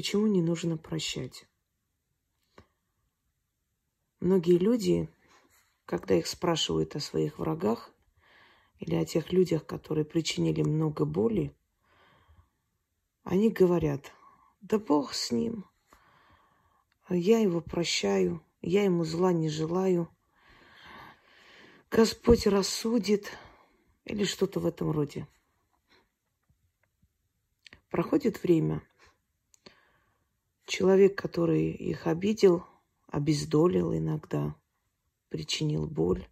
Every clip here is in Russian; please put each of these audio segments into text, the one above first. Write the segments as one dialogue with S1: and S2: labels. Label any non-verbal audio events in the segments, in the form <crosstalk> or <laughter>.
S1: Почему не нужно прощать? Многие люди, когда их спрашивают о своих врагах или о тех людях, которые причинили много боли, они говорят, да Бог с ним, я его прощаю, я ему зла не желаю, Господь рассудит или что-то в этом роде. Проходит время, человек, который их обидел, обездолил иногда, причинил боль,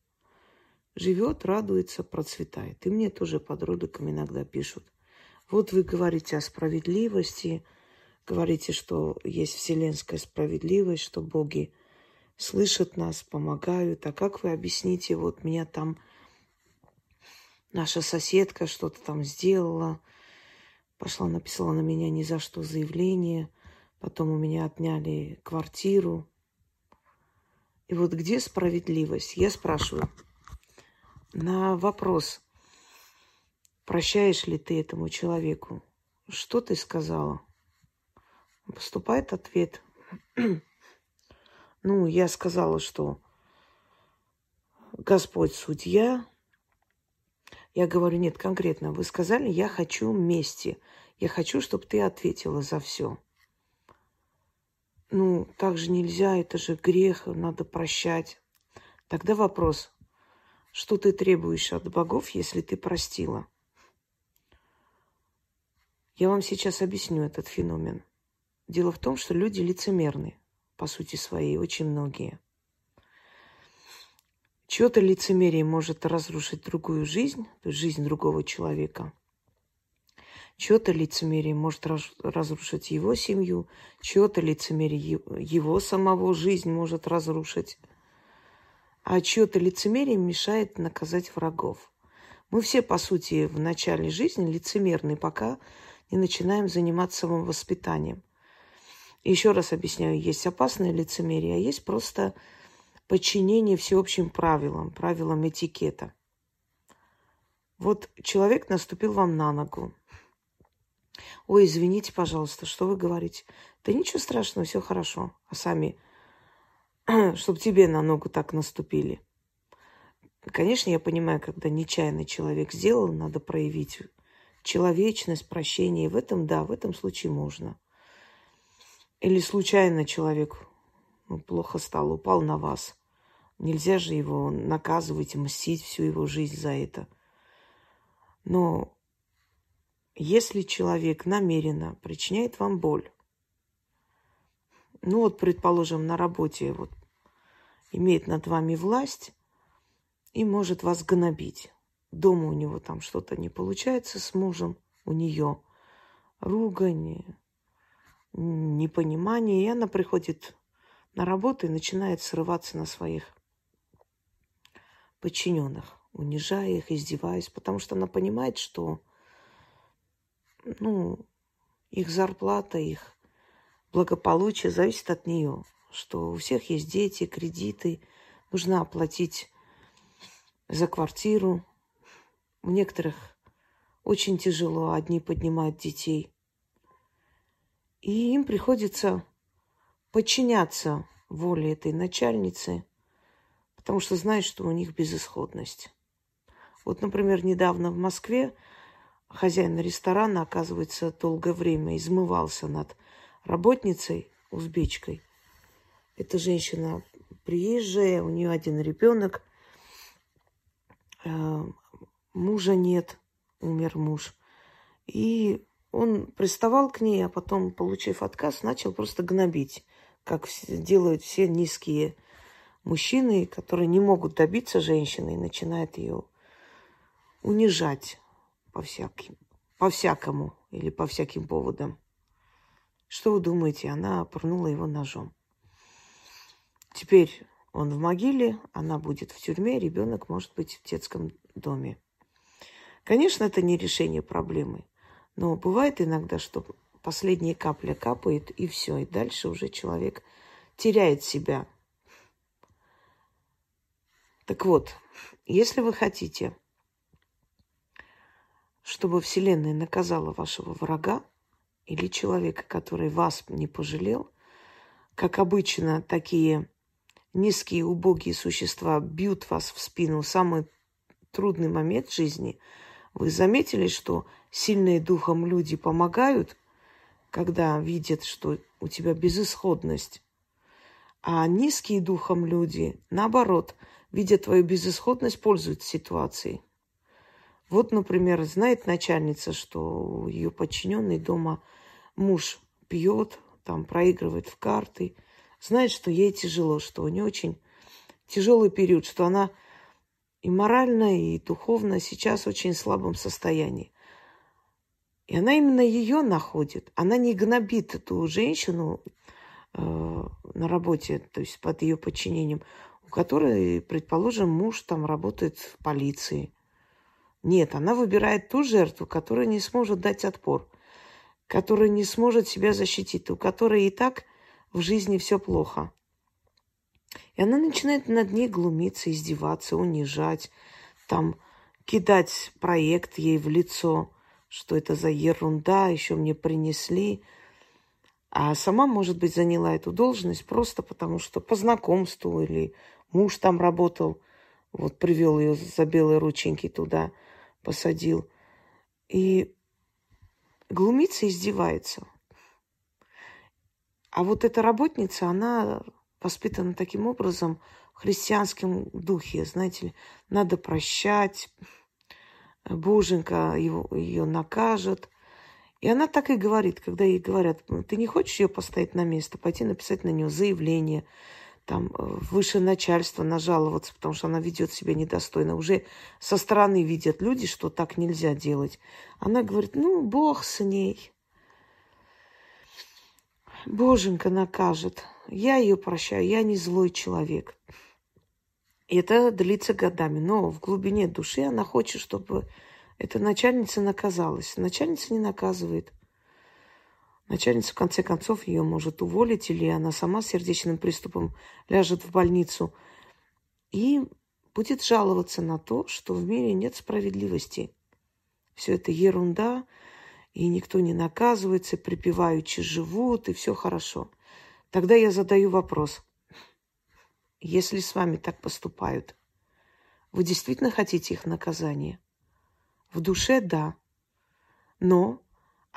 S1: живет, радуется, процветает. И мне тоже под роликом иногда пишут. Вот вы говорите о справедливости, говорите, что есть вселенская справедливость, что боги слышат нас, помогают. А как вы объясните, вот меня там наша соседка что-то там сделала, пошла, написала на меня ни за что заявление, потом у меня отняли квартиру, и вот где справедливость? Я спрашиваю. На вопрос, прощаешь ли ты этому человеку, что ты сказала? Поступает ответ. <clears throat> ну, я сказала, что Господь судья. Я говорю, нет, конкретно, вы сказали, я хочу мести. Я хочу, чтобы ты ответила за все. Ну, так же нельзя, это же грех, надо прощать. Тогда вопрос, что ты требуешь от богов, если ты простила? Я вам сейчас объясню этот феномен. Дело в том, что люди лицемерны, по сути своей, очень многие. Чье-то лицемерие может разрушить другую жизнь, то есть жизнь другого человека – Чье-то лицемерие может разрушить его семью, чье-то лицемерие его самого жизнь может разрушить, а чье-то лицемерие мешает наказать врагов. Мы все, по сути, в начале жизни лицемерны, пока не начинаем заниматься самовоспитанием. Еще раз объясняю, есть опасное лицемерие, а есть просто подчинение всеобщим правилам, правилам этикета. Вот человек наступил вам на ногу, Ой, извините, пожалуйста, что вы говорите? Да ничего страшного, все хорошо. А сами, <clears throat> чтобы тебе на ногу так наступили. Конечно, я понимаю, когда нечаянно человек сделал, надо проявить человечность, прощение. И в этом, да, в этом случае можно. Или случайно человек ну, плохо стал, упал на вас. Нельзя же его наказывать, мстить всю его жизнь за это. Но если человек намеренно причиняет вам боль, ну вот, предположим, на работе вот имеет над вами власть и может вас гнобить. Дома у него там что-то не получается с мужем, у нее ругань, непонимание, и она приходит на работу и начинает срываться на своих подчиненных, унижая их, издеваясь, потому что она понимает, что ну, их зарплата, их благополучие зависит от нее, что у всех есть дети, кредиты, нужно оплатить за квартиру. У некоторых очень тяжело, одни поднимают детей. И им приходится подчиняться воле этой начальницы, потому что знают, что у них безысходность. Вот, например, недавно в Москве хозяин ресторана, оказывается, долгое время измывался над работницей, узбечкой. Эта женщина приезжая, у нее один ребенок, э, мужа нет, умер муж. И он приставал к ней, а потом, получив отказ, начал просто гнобить, как делают все низкие мужчины, которые не могут добиться женщины и начинают ее унижать по всяким, по всякому или по всяким поводам. Что вы думаете? Она пырнула его ножом. Теперь он в могиле, она будет в тюрьме, ребенок может быть в детском доме. Конечно, это не решение проблемы, но бывает иногда, что последняя капля капает, и все, и дальше уже человек теряет себя. Так вот, если вы хотите чтобы Вселенная наказала вашего врага или человека, который вас не пожалел, как обычно, такие низкие, убогие существа бьют вас в спину. В самый трудный момент жизни, вы заметили, что сильные духом люди помогают, когда видят, что у тебя безысходность, а низкие духом люди, наоборот, видя твою безысходность, пользуются ситуацией. Вот, например, знает начальница, что ее подчиненный дома муж пьет, там проигрывает в карты, знает, что ей тяжело, что у нее очень тяжелый период, что она и морально, и духовно сейчас в очень слабом состоянии. И она именно ее находит. Она не гнобит эту женщину э, на работе, то есть под ее подчинением, у которой, предположим, муж там работает в полиции. Нет, она выбирает ту жертву, которая не сможет дать отпор, которая не сможет себя защитить, у которой и так в жизни все плохо. И она начинает над ней глумиться, издеваться, унижать, там кидать проект ей в лицо – что это за ерунда, еще мне принесли. А сама, может быть, заняла эту должность просто потому, что по знакомству или муж там работал, вот привел ее за белые рученьки туда, посадил. И глумится издевается. А вот эта работница, она воспитана таким образом в христианском духе, знаете ли, надо прощать, Боженька его, ее накажет. И она так и говорит, когда ей говорят, ты не хочешь ее поставить на место, пойти написать на нее заявление, там, э, выше начальство нажаловаться, потому что она ведет себя недостойно. Уже со стороны видят люди, что так нельзя делать. Она говорит, ну, Бог с ней. Боженька накажет. Я ее прощаю, я не злой человек. И это длится годами. Но в глубине души она хочет, чтобы эта начальница наказалась. Начальница не наказывает. Начальница, в конце концов, ее может уволить, или она сама с сердечным приступом ляжет в больницу и будет жаловаться на то, что в мире нет справедливости. Все это ерунда, и никто не наказывается, припеваючи живут, и все хорошо. Тогда я задаю вопрос – если с вами так поступают, вы действительно хотите их наказания? В душе – да. Но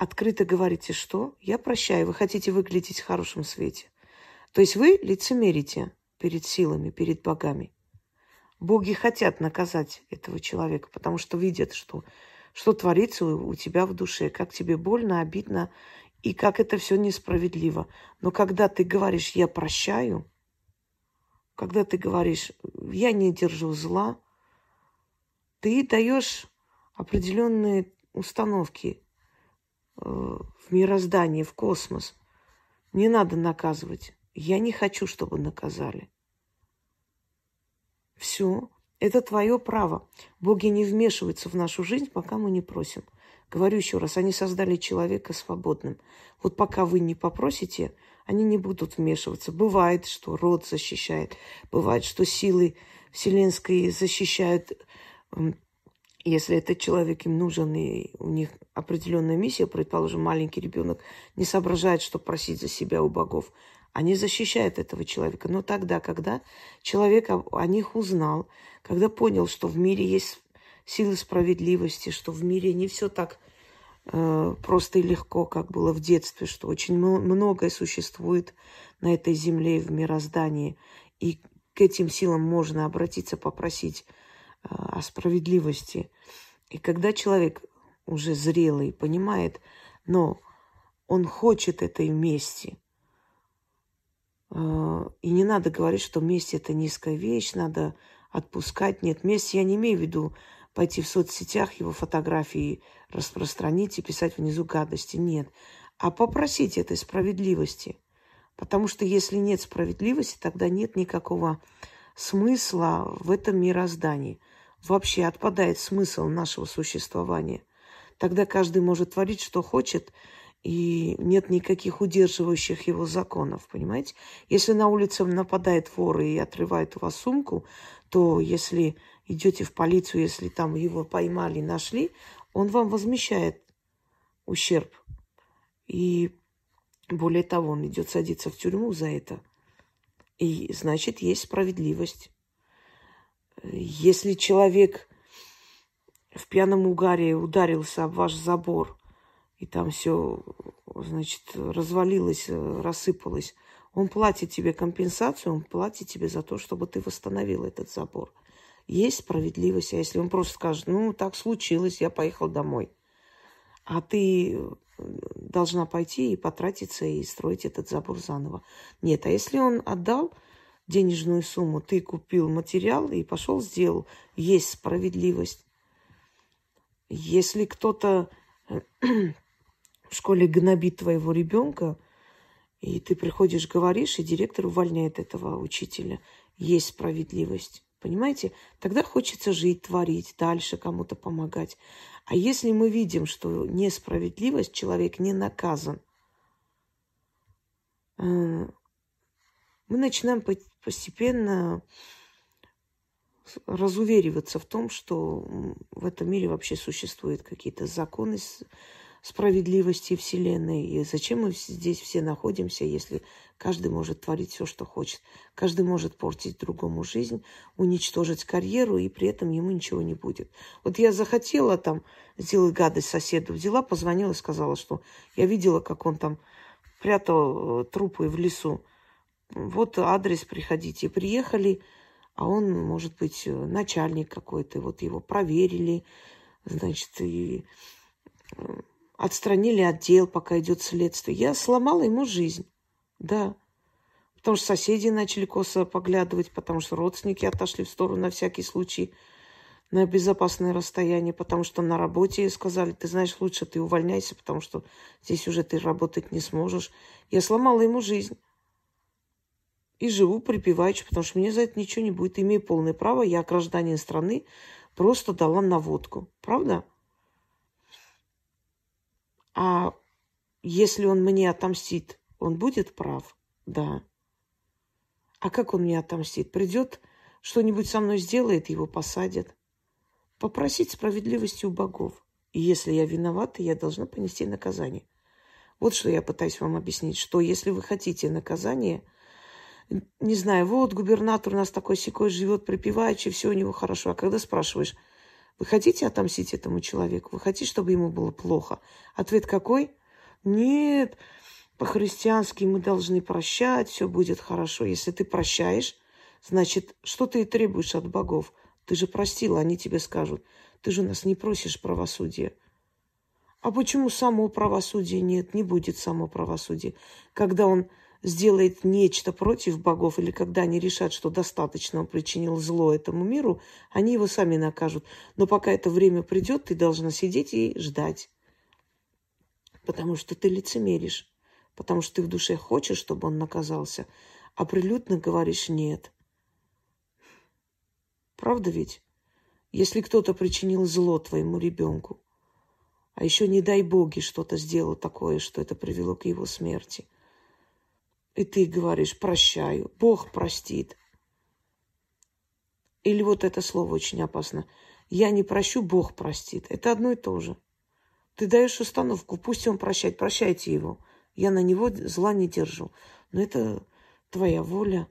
S1: открыто говорите, что я прощаю, вы хотите выглядеть в хорошем свете. То есть вы лицемерите перед силами, перед богами. Боги хотят наказать этого человека, потому что видят, что, что творится у, тебя в душе, как тебе больно, обидно, и как это все несправедливо. Но когда ты говоришь «я прощаю», когда ты говоришь, я не держу зла, ты даешь определенные установки в мироздание, в космос. Не надо наказывать. Я не хочу, чтобы наказали. Все. Это твое право. Боги не вмешиваются в нашу жизнь, пока мы не просим. Говорю еще раз, они создали человека свободным. Вот пока вы не попросите, они не будут вмешиваться. Бывает, что род защищает, бывает, что силы вселенские защищают, если этот человек им нужен, и у них определенная миссия, предположим, маленький ребенок не соображает, что просить за себя у богов. Они защищают этого человека. Но тогда, когда человек о них узнал, когда понял, что в мире есть силы справедливости, что в мире не все так Э, просто и легко, как было в детстве, что очень многое существует на этой земле и в мироздании. И к этим силам можно обратиться, попросить о справедливости. И когда человек уже зрелый, понимает, но он хочет этой мести, э, и не надо говорить, что месть – это низкая вещь, надо отпускать. Нет, месть я не имею в виду пойти в соцсетях его фотографии распространить и писать внизу гадости. Нет. А попросить этой справедливости. Потому что если нет справедливости, тогда нет никакого смысла в этом мироздании. Вообще отпадает смысл нашего существования. Тогда каждый может творить, что хочет, и нет никаких удерживающих его законов, понимаете? Если на улице нападает вор и отрывает у вас сумку, то если идете в полицию, если там его поймали, нашли, он вам возмещает ущерб. И более того, он идет садиться в тюрьму за это. И значит, есть справедливость. Если человек в пьяном угаре ударился об ваш забор, и там все, значит, развалилось, рассыпалось, он платит тебе компенсацию, он платит тебе за то, чтобы ты восстановил этот забор. Есть справедливость, а если он просто скажет, ну, так случилось, я поехал домой, а ты должна пойти и потратиться и строить этот забор заново. Нет, а если он отдал денежную сумму, ты купил материал и пошел сделал, есть справедливость. Если кто-то <clears throat> в школе гнобит твоего ребенка, и ты приходишь, говоришь, и директор увольняет этого учителя, есть справедливость. Понимаете? Тогда хочется жить, творить, дальше кому-то помогать. А если мы видим, что несправедливость, человек не наказан, э, мы начинаем постепенно разувериваться в том, что в этом мире вообще существуют какие-то законы справедливости Вселенной. И зачем мы здесь все находимся, если каждый может творить все, что хочет? Каждый может портить другому жизнь, уничтожить карьеру, и при этом ему ничего не будет. Вот я захотела там сделать гадость соседу, взяла, позвонила, сказала, что я видела, как он там прятал э, трупы в лесу. Вот адрес, приходите. Приехали, а он, может быть, э, начальник какой-то. Вот его проверили, значит, и э, отстранили отдел, пока идет следствие. Я сломала ему жизнь. Да. Потому что соседи начали косо поглядывать, потому что родственники отошли в сторону на всякий случай на безопасное расстояние, потому что на работе сказали, ты знаешь, лучше ты увольняйся, потому что здесь уже ты работать не сможешь. Я сломала ему жизнь. И живу припеваючи, потому что мне за это ничего не будет. Имею полное право, я гражданин страны, просто дала наводку. Правда? А если он мне отомстит, он будет прав? Да. А как он мне отомстит? Придет, что-нибудь со мной сделает, его посадят. Попросить справедливости у богов. И если я виновата, я должна понести наказание. Вот что я пытаюсь вам объяснить, что если вы хотите наказание, не знаю, вот губернатор у нас такой секой живет припеваючи, все у него хорошо. А когда спрашиваешь, вы хотите отомстить этому человеку? Вы хотите, чтобы ему было плохо? Ответ какой? Нет, по-христиански мы должны прощать, все будет хорошо. Если ты прощаешь, значит, что ты и требуешь от богов? Ты же простила, они тебе скажут. Ты же нас не просишь правосудия. А почему само правосудие нет? Не будет само правосудие. Когда он сделает нечто против богов, или когда они решат, что достаточно он причинил зло этому миру, они его сами накажут. Но пока это время придет, ты должна сидеть и ждать. Потому что ты лицемеришь. Потому что ты в душе хочешь, чтобы он наказался, а прилюдно говоришь «нет». Правда ведь? Если кто-то причинил зло твоему ребенку, а еще, не дай боги, что-то сделал такое, что это привело к его смерти – и ты говоришь «прощаю», Бог простит. Или вот это слово очень опасно. Я не прощу, Бог простит. Это одно и то же. Ты даешь установку, пусть он прощает, прощайте его. Я на него зла не держу. Но это твоя воля.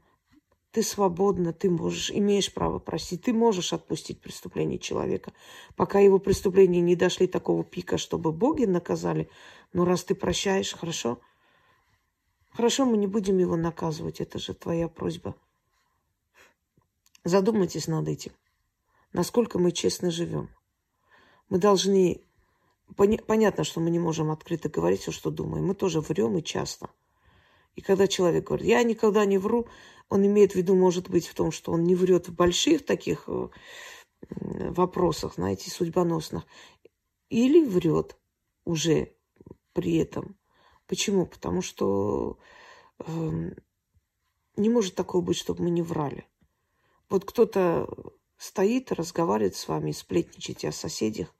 S1: Ты свободна, ты можешь, имеешь право простить. Ты можешь отпустить преступление человека. Пока его преступления не дошли такого пика, чтобы боги наказали. Но раз ты прощаешь, хорошо – Хорошо, мы не будем его наказывать, это же твоя просьба. Задумайтесь над этим. Насколько мы честно живем. Мы должны... Понятно, что мы не можем открыто говорить все, что думаем. Мы тоже врем и часто. И когда человек говорит, я никогда не вру, он имеет в виду, может быть, в том, что он не врет в больших таких э, вопросах, знаете, судьбоносных. Или врет уже при этом. Почему? Потому что э, не может такого быть, чтобы мы не врали. Вот кто-то стоит, разговаривает с вами, сплетничаете о соседях,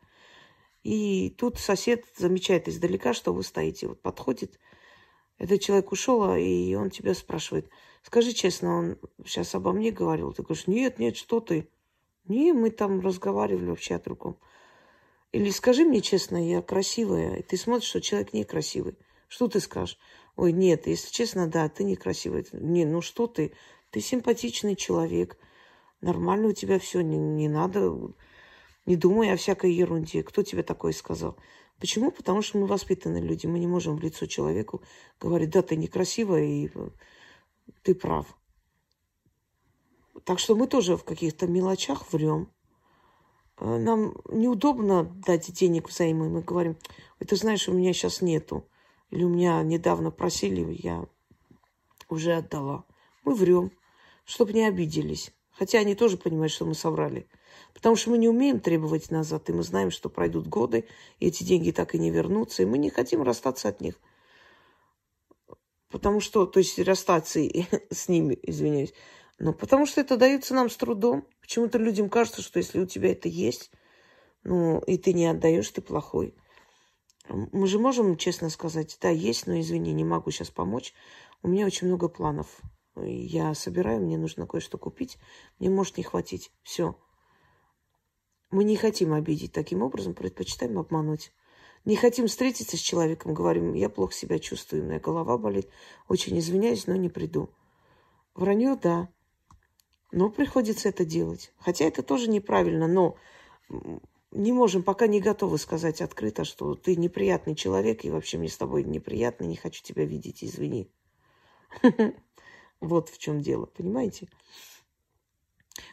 S1: и тут сосед замечает издалека, что вы стоите. Вот подходит, этот человек ушел, а, и он тебя спрашивает, скажи честно, он сейчас обо мне говорил? Ты говоришь, нет, нет, что ты? Не, мы там разговаривали вообще о другом. Или скажи мне честно, я красивая, и ты смотришь, что человек некрасивый. Что ты скажешь? Ой, нет, если честно, да, ты некрасивая. Не, ну что ты? Ты симпатичный человек. Нормально у тебя все, не, не надо, не думай о всякой ерунде. Кто тебе такое сказал? Почему? Потому что мы воспитанные люди. Мы не можем в лицо человеку говорить, да, ты некрасивая, и ты прав. Так что мы тоже в каких-то мелочах врем. Э, нам неудобно дать денег взаймы. Мы говорим, ты знаешь, у меня сейчас нету. Или у меня недавно просили, я уже отдала. Мы врем, чтобы не обиделись. Хотя они тоже понимают, что мы соврали. Потому что мы не умеем требовать назад, и мы знаем, что пройдут годы, и эти деньги так и не вернутся, и мы не хотим расстаться от них. Потому что, то есть расстаться <laughs> с ними, извиняюсь. Но потому что это дается нам с трудом. Почему-то людям кажется, что если у тебя это есть, ну, и ты не отдаешь, ты плохой. Мы же можем честно сказать, да, есть, но извини, не могу сейчас помочь. У меня очень много планов. Я собираю, мне нужно кое-что купить. Мне может не хватить. Все. Мы не хотим обидеть таким образом, предпочитаем обмануть. Не хотим встретиться с человеком, говорим, я плохо себя чувствую, у меня голова болит, очень извиняюсь, но не приду. Вранье, да. Но приходится это делать. Хотя это тоже неправильно, но не можем, пока не готовы сказать открыто, что ты неприятный человек, и вообще мне с тобой неприятно, не хочу тебя видеть, извини. <laughs> Вот в чем дело, понимаете?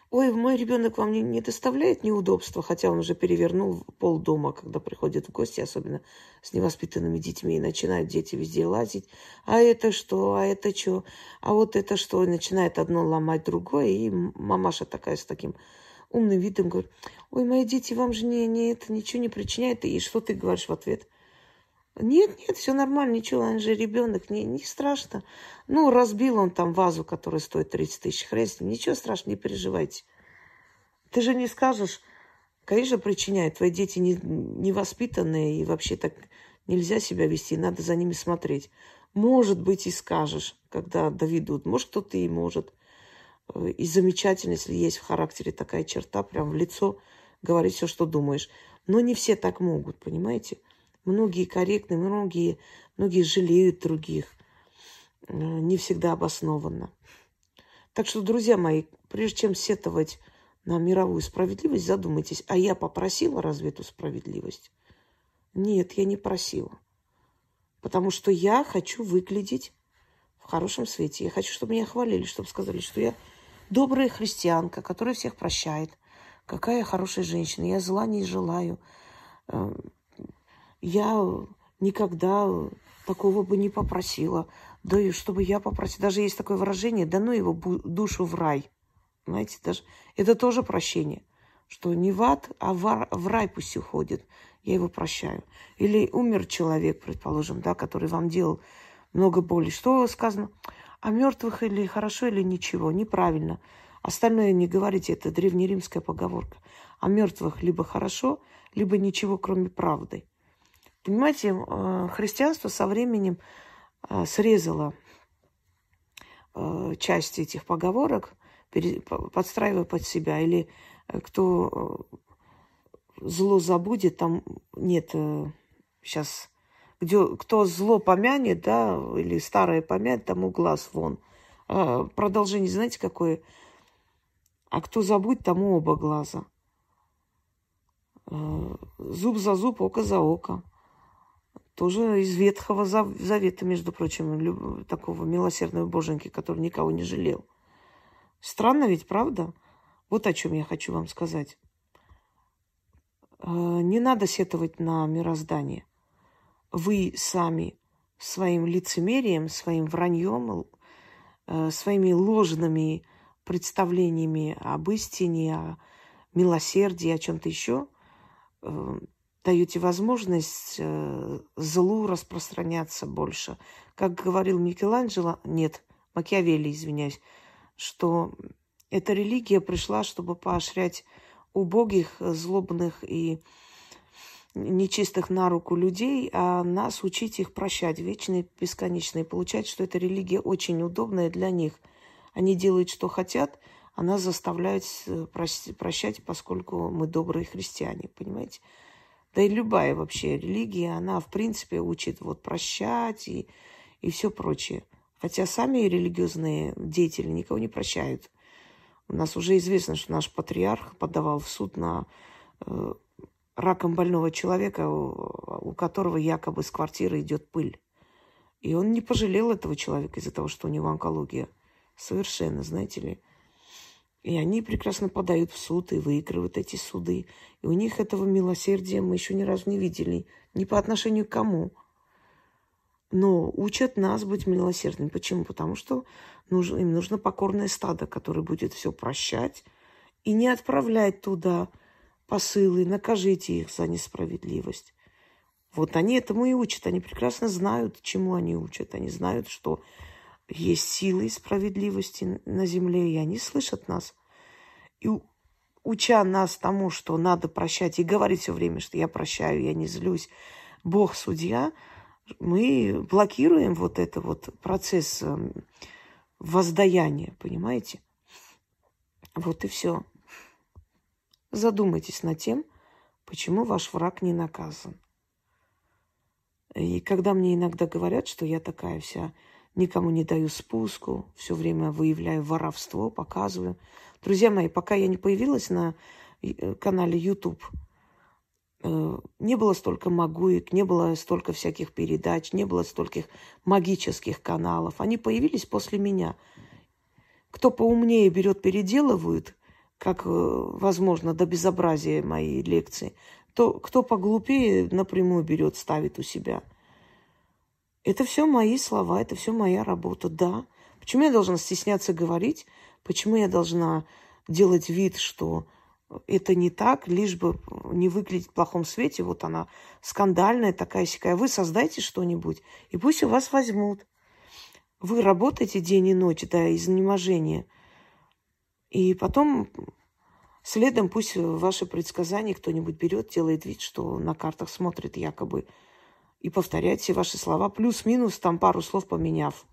S1: Ой, мой ребенок вам не, не доставляет неудобства, хотя он уже перевернул пол дома, когда приходят в гости, особенно с невоспитанными детьми, и начинают дети везде лазить. А это что? А это что? А вот это что? И начинает одно ломать другое, и мамаша такая с таким умным видом говорит, ой, мои дети, вам же не, не это ничего не причиняет. И что ты говоришь в ответ? Нет, нет, все нормально, ничего, он же ребенок, не, не страшно. Ну, разбил он там вазу, которая стоит 30 тысяч хрест, ничего страшного, не переживайте. Ты же не скажешь, конечно, причиняет, твои дети не, невоспитанные, и вообще так нельзя себя вести, надо за ними смотреть. Может быть, и скажешь, когда доведут. Может, кто-то и может. И замечательно, если есть в характере такая черта, прям в лицо говорить все, что думаешь. Но не все так могут, понимаете? Многие корректны, многие, многие жалеют других. Э, не всегда обоснованно. Так что, друзья мои, прежде чем сетовать на мировую справедливость, задумайтесь, а я попросила разве эту справедливость? Нет, я не просила. Потому что я хочу выглядеть в хорошем свете. Я хочу, чтобы меня хвалили, чтобы сказали, что я добрая христианка, которая всех прощает. Какая хорошая женщина. Я зла не желаю. Э, я никогда такого бы не попросила. Да и чтобы я попросила. Даже есть такое выражение, да ну его душу в рай. Знаете, даже это тоже прощение. Что не в ад, а в рай пусть уходит. Я его прощаю. Или умер человек, предположим, да, который вам делал много боли. Что сказано? О мертвых или хорошо, или ничего. Неправильно. Остальное не говорите, это древнеримская поговорка. О мертвых либо хорошо, либо ничего, кроме правды. Понимаете, э, христианство со временем э, срезало э, часть этих поговорок, подстраивая под себя. Или кто зло забудет, там нет сейчас, где, кто зло помянет, да, или старое помянет, тому глаз вон. Продолжение, знаете, какое? А кто забудет, тому оба глаза. Зуб за зуб, око за око. Тоже из Ветхого Завета, между прочим, такого милосердного боженьки, который никого не жалел. Странно ведь, правда? Вот о чем я хочу вам сказать. Э, не надо сетовать на мироздание. Вы сами своим лицемерием, своим враньем, э, своими ложными представлениями об истине, о милосердии, о чем-то еще э, даете возможность э, злу распространяться больше. Как говорил Микеланджело, нет, Макиавелли, извиняюсь, что эта религия пришла, чтобы поощрять убогих, злобных и нечистых на руку людей, а нас учить их прощать вечно и бесконечно. Получается, что эта религия очень удобная для них. Они делают, что хотят, а нас заставляют прощать, поскольку мы добрые христиане, понимаете? да и любая вообще религия, она, в принципе, учит вот прощать и, и все прочее. Хотя сами религиозные деятели никого не прощают. У нас уже известно, что наш патриарх подавал в суд на э, раком больного человека, у, которого якобы с квартиры идет пыль. И он не пожалел этого человека из-за того, что у него онкология. Совершенно, знаете ли. И они прекрасно подают в суд и выигрывают эти суды. И у них этого милосердия мы еще ни разу не видели. Ни по отношению к кому. Но учат нас быть милосердными. Почему? Потому что нужно, им нужно покорное стадо, которое будет все прощать и не отправлять туда посылы, накажите их за несправедливость. Вот они этому и учат. Они прекрасно знают, чему они учат. Они знают, что есть силы справедливости на земле, и они слышат нас. И уча нас тому, что надо прощать, и говорить все время, что я прощаю, я не злюсь, Бог судья, мы блокируем вот это вот процесс эм, воздаяния, понимаете? Вот и все. Задумайтесь над тем, почему ваш враг не наказан. И когда мне иногда говорят, что я такая вся, никому не даю спуску, все время выявляю воровство, показываю. Друзья мои, пока я не появилась на э, канале YouTube, э, не было столько магуек, не было столько всяких передач, не было стольких магических каналов. Они появились после меня. Кто поумнее берет, переделывают, как, э, возможно, до безобразия мои лекции – кто, кто поглупее напрямую берет, ставит у себя. Это все мои слова, это все моя работа, да. Почему я должна стесняться говорить? Почему я должна делать вид, что это не так, лишь бы не выглядеть в плохом свете. Вот она скандальная такая сякая. Вы создайте что-нибудь, и пусть у вас возьмут. Вы работаете день и ночь до изнеможения. И потом Следом пусть ваши предсказания кто-нибудь берет, делает вид, что на картах смотрит якобы, и повторяет все ваши слова, плюс-минус, там пару слов поменяв.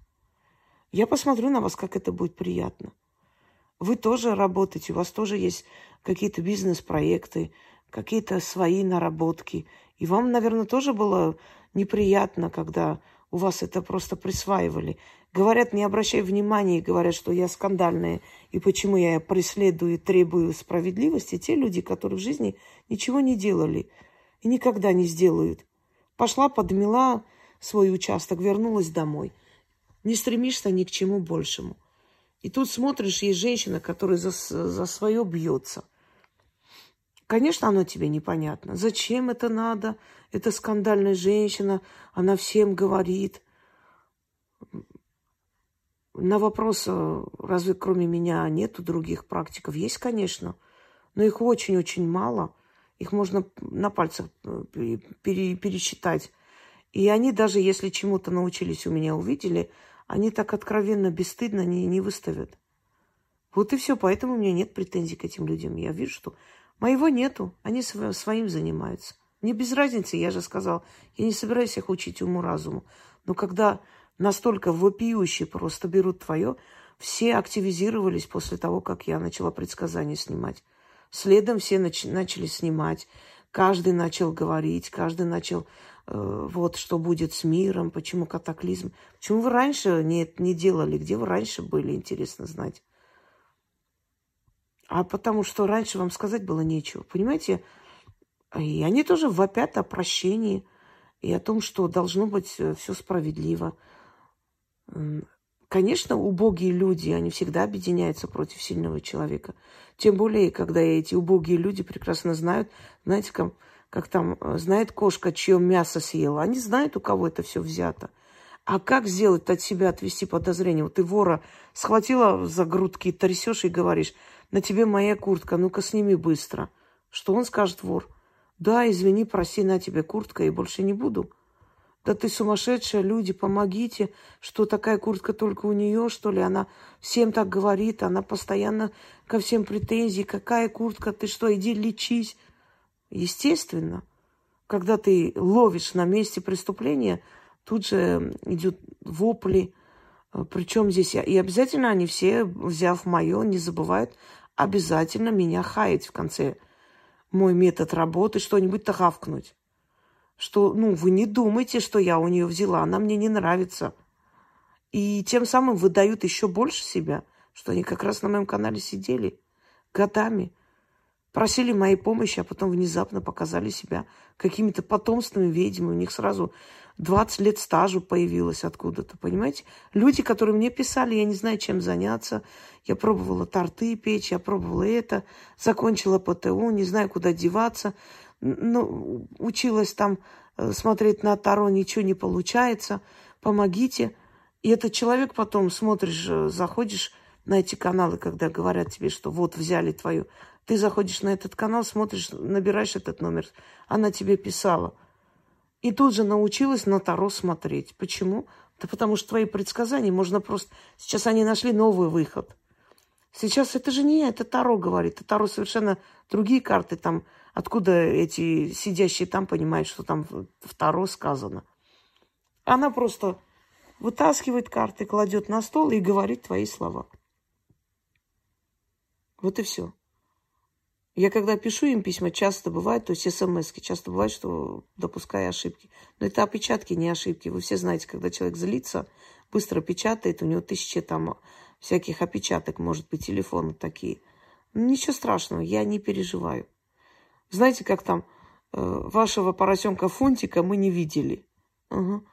S1: Я посмотрю на вас, как это будет приятно. Вы тоже работаете, у вас тоже есть какие-то бизнес-проекты, какие-то свои наработки. И вам, наверное, тоже было неприятно, когда у вас это просто присваивали. Говорят, не обращай внимания, говорят, что я скандальная, и почему я преследую и требую справедливости, те люди, которые в жизни ничего не делали и никогда не сделают. Пошла, подмела свой участок, вернулась домой. Не стремишься ни к чему большему. И тут смотришь, есть женщина, которая за, за свое бьется. Конечно, оно тебе непонятно. Зачем это надо? Это скандальная женщина, она всем говорит. На вопрос, э, разве кроме меня нету других практиков? Есть, конечно, но их очень-очень мало. Их можно на пальцах э, пере, пересчитать. И они даже если чему-то научились у меня, увидели, они так откровенно, бесстыдно не, не выставят. Вот и все. Поэтому у меня нет претензий к этим людям. Я вижу, что моего нету. Они своим занимаются. Мне без разницы, я же сказал, я не собираюсь их учить уму-разуму. Но когда настолько вопиющие просто берут твое, все активизировались после того, как я начала предсказания снимать. Следом все нач- начали снимать, каждый начал говорить, каждый начал, э, вот, что будет с миром, почему катаклизм. Почему вы раньше не, не делали, где вы раньше были, интересно знать. А потому что раньше вам сказать было нечего. Понимаете, и они тоже вопят о прощении и о том, что должно быть э, все справедливо. Конечно, убогие люди, они всегда объединяются против сильного человека. Тем более, когда эти убогие люди прекрасно знают, знаете, как, как там, э, знает кошка, чье мясо съела. Они знают, у кого это все взято. А как сделать от себя, отвести подозрение? Вот ты вора схватила за грудки, трясешь и говоришь, на тебе моя куртка, ну-ка сними быстро. Что он скажет, вор? Да, извини, проси, на тебе куртка, и больше не буду. Да ты сумасшедшая, люди, помогите. Что такая куртка только у нее, что ли? Она всем так говорит, она постоянно ко всем претензии. Какая куртка? Ты что, иди лечись. Естественно, когда ты ловишь на месте преступления, тут же идут вопли. Причем здесь и обязательно они все, взяв мое, не забывают обязательно меня хаять в конце мой метод работы, что-нибудь-то хавкнуть. Что, ну, вы не думайте, что я у нее взяла, она мне не нравится. И тем самым выдают еще больше себя, что они как раз на моем канале сидели годами, просили моей помощи, а потом внезапно показали себя какими-то потомственными ведьмами. У них сразу 20 лет стажу появилось откуда-то, понимаете? Люди, которые мне писали, я не знаю, чем заняться. Я пробовала торты печь, я пробовала это, закончила ПТУ, не знаю, куда деваться. Ну, училась там э, смотреть на Таро, ничего не получается. Помогите. И этот человек потом смотришь, э, заходишь на эти каналы, когда говорят тебе, что вот взяли твою ты заходишь на этот канал, смотришь, набираешь этот номер. Она тебе писала. И тут же научилась на Таро смотреть. Почему? Да потому что твои предсказания можно просто... Сейчас они нашли новый выход. Сейчас это же не я, это Таро говорит. Это Таро совершенно другие карты там. Откуда эти сидящие там понимают, что там в Таро сказано. Она просто вытаскивает карты, кладет на стол и говорит твои слова. Вот и все. Я когда пишу им письма, часто бывает, то есть смс часто бывает, что допускаю ошибки. Но это опечатки, не ошибки. Вы все знаете, когда человек злится, быстро печатает, у него тысячи там всяких опечаток, может быть, телефоны такие. Ну, ничего страшного, я не переживаю. Знаете, как там, э, вашего поросенка Фунтика мы не видели. Угу.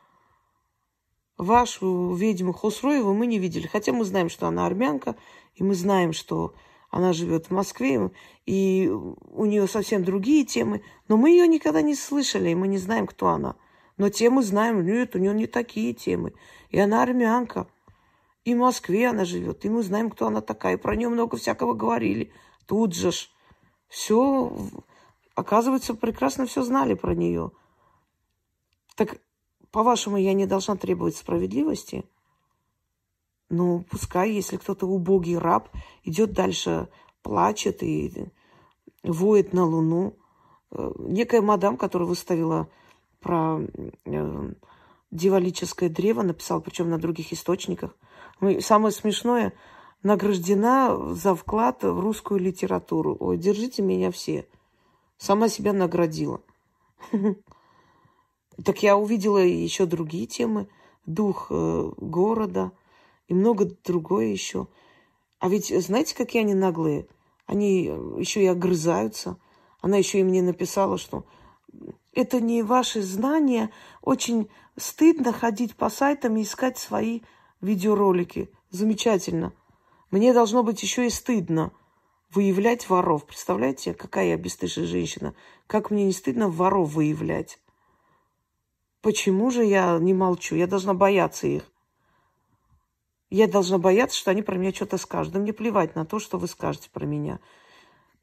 S1: Вашу ведьму Хосроеву мы не видели. Хотя мы знаем, что она армянка, и мы знаем, что она живет в Москве, и у нее совсем другие темы. Но мы ее никогда не слышали, и мы не знаем, кто она. Но темы знаем, нет, у нее не такие темы. И она армянка. И в Москве она живет, и мы знаем, кто она такая. И про нее много всякого говорили. Тут же ж. Все, оказывается, прекрасно все знали про нее. Так, по-вашему, я не должна требовать справедливости? Ну, пускай, если кто-то убогий раб, идет дальше, плачет и воет на луну. Э, некая мадам, которая выставила про э, дьяволическое древо, написала, причем на других источниках. Самое смешное, награждена за вклад в русскую литературу. Ой, держите меня все. Сама себя наградила. <laughs> Так я увидела еще другие темы. Дух э, города – и много другое еще. А ведь знаете, какие они наглые? Они еще и огрызаются. Она еще и мне написала, что это не ваши знания. Очень стыдно ходить по сайтам и искать свои видеоролики. Замечательно. Мне должно быть еще и стыдно выявлять воров. Представляете, какая я бесстыжая женщина? Как мне не стыдно воров выявлять? Почему же я не молчу? Я должна бояться их. Я должна бояться, что они про меня что-то скажут. Да мне плевать на то, что вы скажете про меня.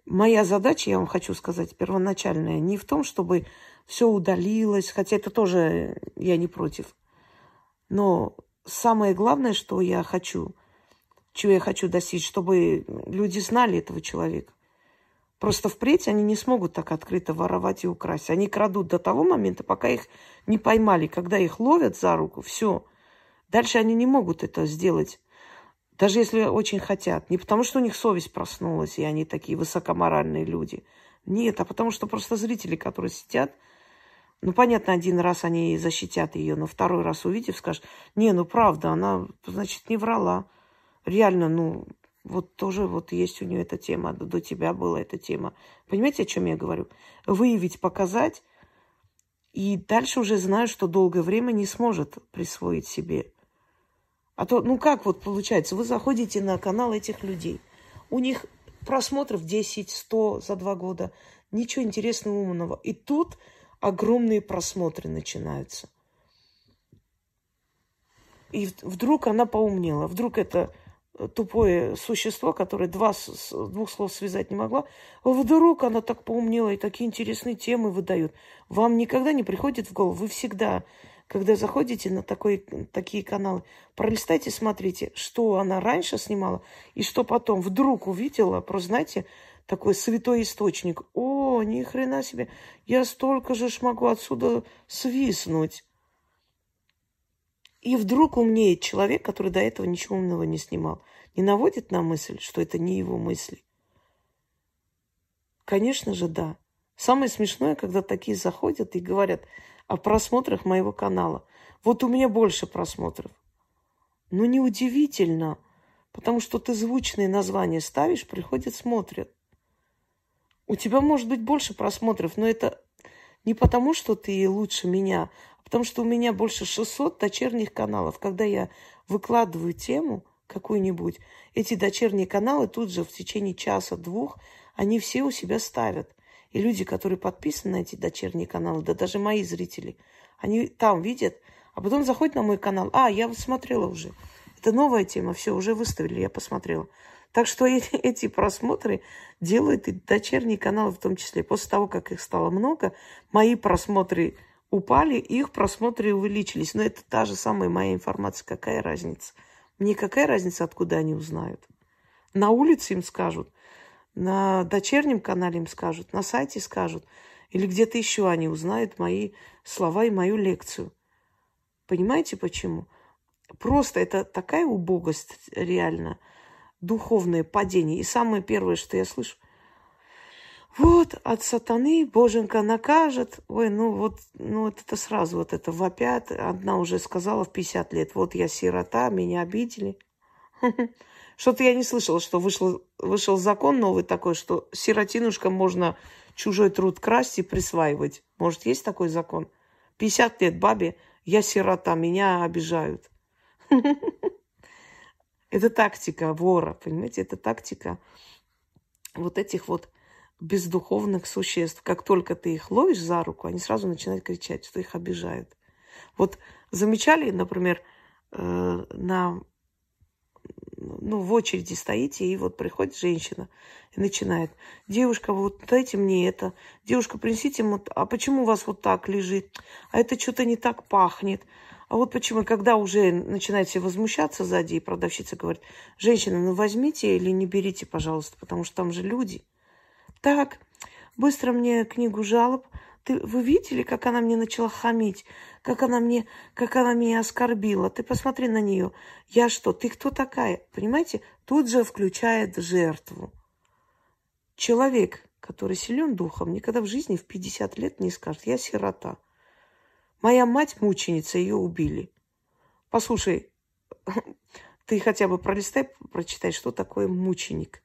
S1: Моя задача, я вам хочу сказать, первоначальная, не в том, чтобы все удалилось, хотя это тоже я не против. Но самое главное, что я хочу, чего я хочу достичь, чтобы люди знали этого человека. Просто впредь они не смогут так открыто воровать и украсть. Они крадут до того момента, пока их не поймали. Когда их ловят за руку, все – Дальше они не могут это сделать, даже если очень хотят. Не потому, что у них совесть проснулась, и они такие высокоморальные люди. Нет, а потому что просто зрители, которые сидят, ну, понятно, один раз они защитят ее, но второй раз увидев, скажут, не, ну, правда, она, значит, не врала. Реально, ну, вот тоже вот есть у нее эта тема, до тебя была эта тема. Понимаете, о чем я говорю? Выявить, показать, и дальше уже знаю, что долгое время не сможет присвоить себе. А то, ну как вот получается, вы заходите на канал этих людей, у них просмотров 10, 100 за два года, ничего интересного, умного. И тут огромные просмотры начинаются. И вдруг она поумнела, вдруг это тупое существо, которое два, двух слов связать не могла, вдруг она так поумнела и такие интересные темы выдает. Вам никогда не приходит в голову, вы всегда когда заходите на такой, такие каналы, пролистайте, смотрите, что она раньше снимала и что потом вдруг увидела. Просто, знаете, такой святой источник. О, ни хрена себе, я столько же ж могу отсюда свиснуть. И вдруг умнеет человек, который до этого ничего умного не снимал. Не наводит на мысль, что это не его мысли? Конечно же, да. Самое смешное, когда такие заходят и говорят о просмотрах моего канала. Вот у меня больше просмотров. Ну, неудивительно, потому что ты звучные названия ставишь, приходят, смотрят. У тебя может быть больше просмотров, но это не потому, что ты лучше меня, а потому что у меня больше 600 дочерних каналов. Когда я выкладываю тему какую-нибудь, эти дочерние каналы тут же в течение часа-двух, они все у себя ставят. И люди, которые подписаны на эти дочерние каналы, да даже мои зрители, они там видят, а потом заходят на мой канал. А, я смотрела уже. Это новая тема, все, уже выставили, я посмотрела. Так что <laughs> эти просмотры делают и дочерние каналы в том числе. После того, как их стало много, мои просмотры упали, их просмотры увеличились. Но это та же самая моя информация. Какая разница? Мне какая разница, откуда они узнают? На улице им скажут на дочернем канале им скажут, на сайте скажут, или где-то еще они узнают мои слова и мою лекцию. Понимаете почему? Просто это такая убогость реально, духовное падение. И самое первое, что я слышу, вот от сатаны Боженька накажет. Ой, ну вот, ну вот это сразу вот это вопят. Одна уже сказала в 50 лет, вот я сирота, меня обидели. <laughs> Что-то я не слышала, что вышел, вышел закон новый такой, что сиротинушкам можно чужой труд красть и присваивать. Может, есть такой закон? 50 лет бабе, я сирота, меня обижают. <laughs> Это тактика вора, понимаете? Это тактика вот этих вот бездуховных существ. Как только ты их ловишь за руку, они сразу начинают кричать, что их обижают. Вот замечали, например, э, на ну, в очереди стоите, и вот приходит женщина и начинает. Девушка, вот дайте мне это. Девушка, принесите, вот, а почему у вас вот так лежит? А это что-то не так пахнет. А вот почему, когда уже начинает возмущаться сзади, и продавщица говорит, женщина, ну возьмите или не берите, пожалуйста, потому что там же люди. Так, быстро мне книгу жалоб. Ты, вы видели, как она мне начала хамить? как она мне, как она меня оскорбила. Ты посмотри на нее. Я что, ты кто такая? Понимаете? Тут же включает жертву. Человек, который силен духом, никогда в жизни в 50 лет не скажет, я сирота. Моя мать мученица, ее убили. Послушай, <laughs> ты хотя бы пролистай, прочитай, что такое мученик.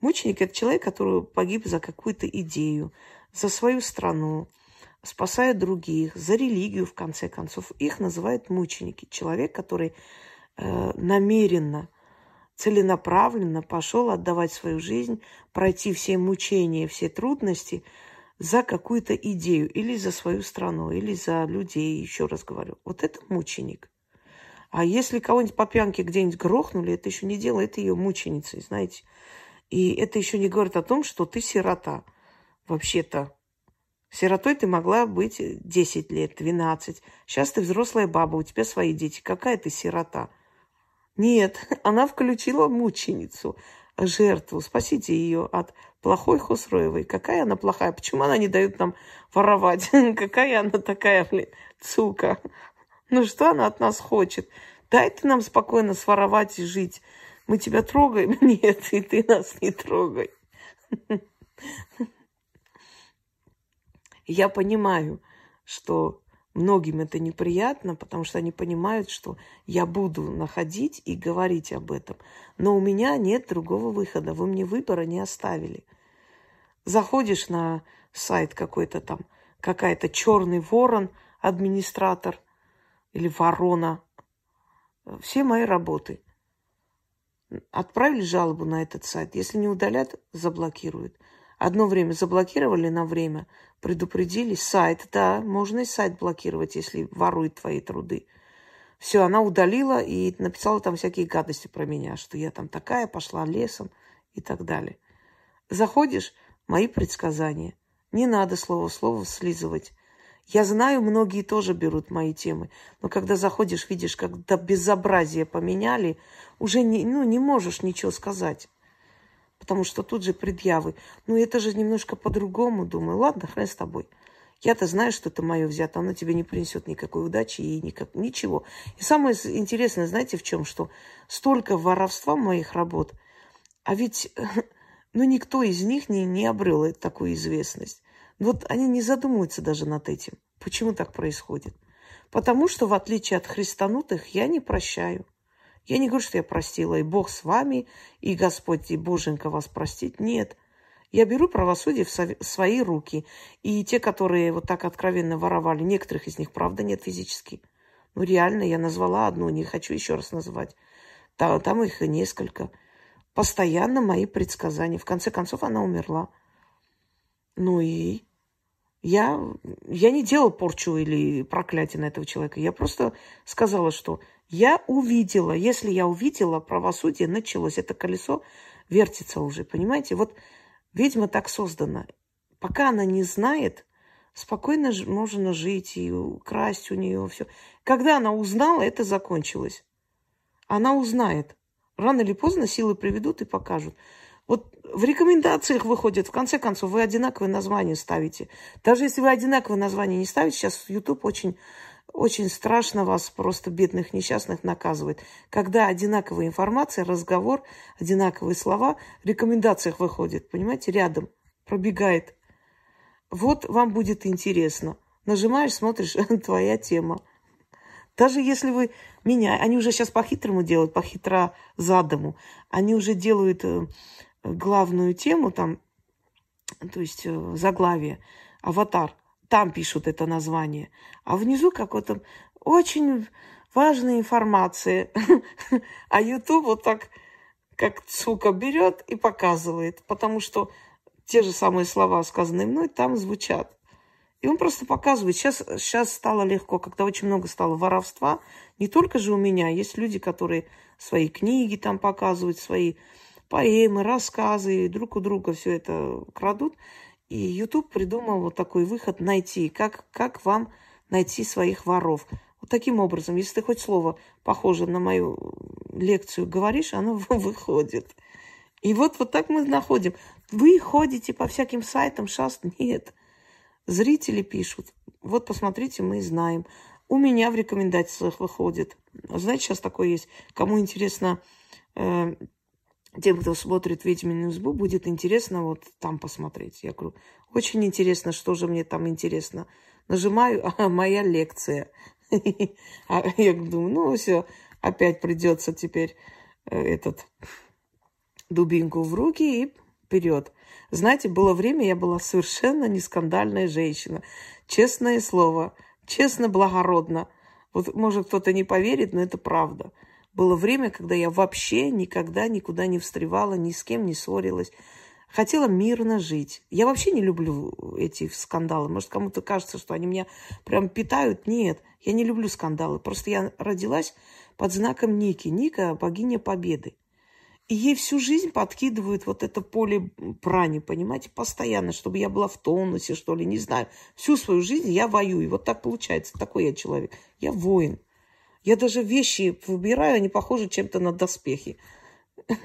S1: Мученик – это человек, который погиб за какую-то идею, за свою страну, спасая других, за религию, в конце концов. Их называют мученики. Человек, который э, намеренно, целенаправленно пошел отдавать свою жизнь, пройти все мучения, все трудности за какую-то идею или за свою страну, или за людей, еще раз говорю. Вот это мученик. А если кого-нибудь по пьянке где-нибудь грохнули, это еще не делает ее мученицей, знаете. И это еще не говорит о том, что ты сирота. Вообще-то Сиротой ты могла быть 10 лет, 12. Сейчас ты взрослая баба, у тебя свои дети. Какая ты сирота? Нет, <laughs> она включила мученицу, жертву. Спасите ее от плохой Хусроевой. Какая она плохая? Почему она не дает нам воровать? <laughs> Какая она такая, блин, сука? Ну что она от нас хочет? Дай ты нам спокойно своровать и жить. Мы тебя трогаем? <laughs> Нет, и ты нас не трогай. Я понимаю, что многим это неприятно, потому что они понимают, что я буду находить и говорить об этом. Но у меня нет другого выхода. Вы мне выбора не оставили. Заходишь на сайт какой-то там, какая-то черный ворон, администратор или ворона. Все мои работы. Отправили жалобу на этот сайт. Если не удалят, заблокируют. Одно время заблокировали на время, предупредили. Сайт, да, можно и сайт блокировать, если ворует твои труды. Все, она удалила и написала там всякие гадости про меня, что я там такая, пошла лесом и так далее. Заходишь, мои предсказания. Не надо слово-слово слизывать. Я знаю, многие тоже берут мои темы, но когда заходишь, видишь, когда безобразие поменяли, уже не, ну, не можешь ничего сказать потому что тут же предъявы. Ну, это же немножко по-другому, думаю. Ладно, хрен с тобой. Я-то знаю, что это мое взято, оно тебе не принесет никакой удачи и никак, ничего. И самое интересное, знаете, в чем? Что столько воровства моих работ, а ведь <laughs> ну, никто из них не, не обрел такую известность. Вот они не задумываются даже над этим. Почему так происходит? Потому что, в отличие от христанутых, я не прощаю. Я не говорю, что я простила, и Бог с вами, и Господь, и Боженька вас простит. Нет. Я беру правосудие в свои руки. И те, которые вот так откровенно воровали, некоторых из них, правда, нет физически. Ну, реально, я назвала одну, не хочу еще раз называть. Там, там их несколько. Постоянно мои предсказания. В конце концов, она умерла. Ну и я, я не делала порчу или проклятие на этого человека. Я просто сказала, что я увидела. Если я увидела, правосудие началось. Это колесо вертится уже, понимаете? Вот ведьма так создана. Пока она не знает, спокойно можно жить и украсть у нее все. Когда она узнала, это закончилось. Она узнает. Рано или поздно силы приведут и покажут. Вот в рекомендациях выходит, в конце концов, вы одинаковые названия ставите. Даже если вы одинаковые названия не ставите, сейчас YouTube очень, очень страшно вас, просто бедных несчастных, наказывает. Когда одинаковая информация, разговор, одинаковые слова в рекомендациях выходит, понимаете, рядом пробегает. Вот вам будет интересно. Нажимаешь, смотришь, <laughs> твоя тема. Даже если вы меня... Они уже сейчас по-хитрому делают, по-хитро задому. Они уже делают э, главную тему, там, то есть э, заглавие, аватар, там пишут это название. А внизу какой-то очень важная информация. <laughs> А YouTube вот так, как сука, берет и показывает. Потому что те же самые слова, сказанные мной, там звучат. И он просто показывает. Сейчас, сейчас стало легко, когда очень много стало воровства. Не только же у меня. Есть люди, которые свои книги там показывают, свои поэмы, рассказы, друг у друга все это крадут. И YouTube придумал вот такой выход найти, как, как вам найти своих воров. Вот таким образом, если ты хоть слово похоже на мою лекцию говоришь, оно <laughs> выходит. И вот, вот так мы находим. Вы ходите по всяким сайтам, шаст, нет. Зрители пишут. Вот посмотрите, мы знаем. У меня в рекомендациях выходит. Знаете, сейчас такое есть. Кому интересно э, тем, кто смотрит «Ведьмину избу», будет интересно вот там посмотреть. Я говорю, очень интересно, что же мне там интересно. Нажимаю, <laughs> а моя лекция. <laughs> А я думаю, ну все, опять придется теперь э, этот дубинку в руки и вперед. Знаете, было время, я была совершенно не скандальная женщина. Честное слово, честно, благородно. Вот, может, кто-то не поверит, но это правда. Было время, когда я вообще никогда никуда не встревала, ни с кем не ссорилась. Хотела мирно жить. Я вообще не люблю эти скандалы. Может, кому-то кажется, что они меня прям питают. Нет, я не люблю скандалы. Просто я родилась под знаком Ники. Ника – богиня победы. И ей всю жизнь подкидывают вот это поле брани, понимаете, постоянно, чтобы я была в тонусе, что ли, не знаю. Всю свою жизнь я воюю. Вот так получается. Такой я человек. Я воин. Я даже вещи выбираю, они похожи чем-то на доспехи. <laughs>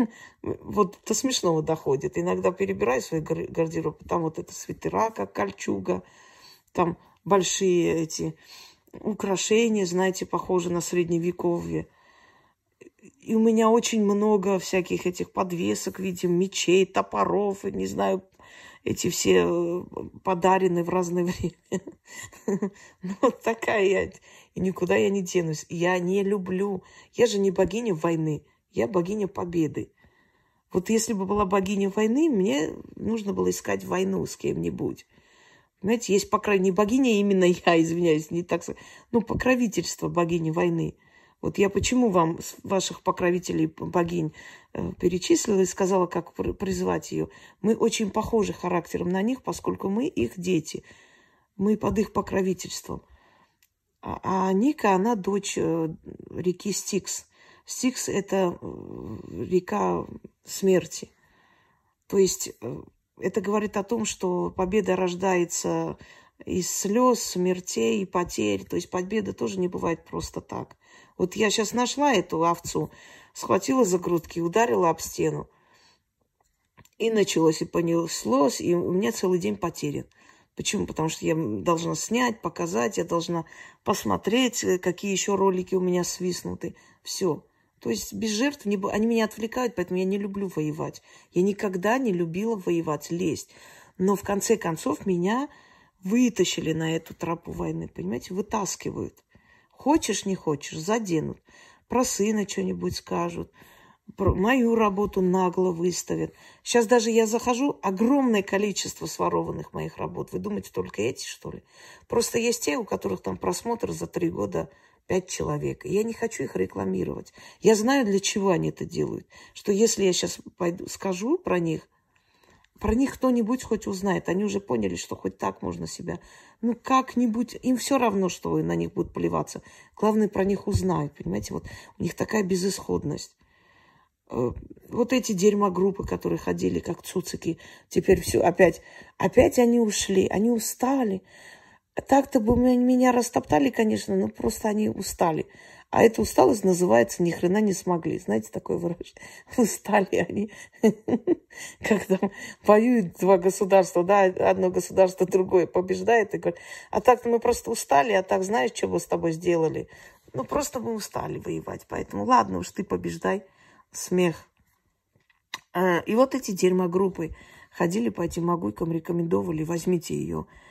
S1: Вот до смешного доходит. Иногда перебираю свой гардероб, там вот это свитера, как кольчуга, там большие эти украшения, знаете, похожи на средневековье. И у меня очень много всяких этих подвесок, видим, мечей, топоров, и не знаю, эти все э, подарены в разное <laughs> время. Ну, вот такая я. И никуда я не денусь. Я не люблю. Я же не богиня войны. Я богиня победы. Вот если бы была богиня войны, мне нужно было искать войну с кем-нибудь. Понимаете, есть, по крайней мере, богиня именно я, <laughs> извиняюсь, не так. Ну, покровительство богини войны. Вот я почему вам ваших покровителей богинь э, перечислила и сказала, как призвать ее. Мы очень похожи характером на них, поскольку мы их дети. Мы под их покровительством. А, а Ника, она дочь э, реки Стикс. Стикс – это э, река смерти. То есть это говорит о том, что победа рождается из слез, смертей, потерь. То есть победа тоже не бывает просто так. Вот я сейчас нашла эту овцу, схватила за грудки, ударила об стену. И началось, и понеслось, и у меня целый день потерян. Почему? Потому что я должна снять, показать, я должна посмотреть, э, какие еще ролики у меня свистнуты. Все. То есть без жертв не... они меня отвлекают, поэтому я не люблю воевать. Я никогда не любила воевать, лезть. Но в конце концов меня вытащили на эту тропу войны, понимаете, вытаскивают. Хочешь, не хочешь, заденут. Про сына что-нибудь скажут, про мою работу нагло выставят. Сейчас даже я захожу, огромное количество сворованных моих работ. Вы думаете, только эти, что ли? Просто есть те, у которых там просмотр за три года пять человек. Я не хочу их рекламировать. Я знаю, для чего они это делают. Что если я сейчас пойду, скажу про них, про них кто-нибудь хоть узнает. Они уже поняли, что хоть так можно себя... Ну, как-нибудь... Им все равно, что на них будут плеваться. Главное, про них узнают. Понимаете, вот у них такая безысходность. Э, вот эти дерьмогруппы, которые ходили как цуцики, теперь все опять... Опять они ушли, они устали. Так-то бы меня растоптали, конечно, но просто они устали. А эта усталость называется «ни хрена не смогли». Знаете такое выражение? <laughs> Устали они. <laughs> Когда воюют два государства, да, одно государство другое побеждает и говорит, а так мы просто устали, а так знаешь, что мы с тобой сделали? Ну, просто мы устали воевать, поэтому ладно уж ты побеждай. Смех. А, и вот эти дерьмогруппы ходили по этим могуйкам, рекомендовали, возьмите ее Э,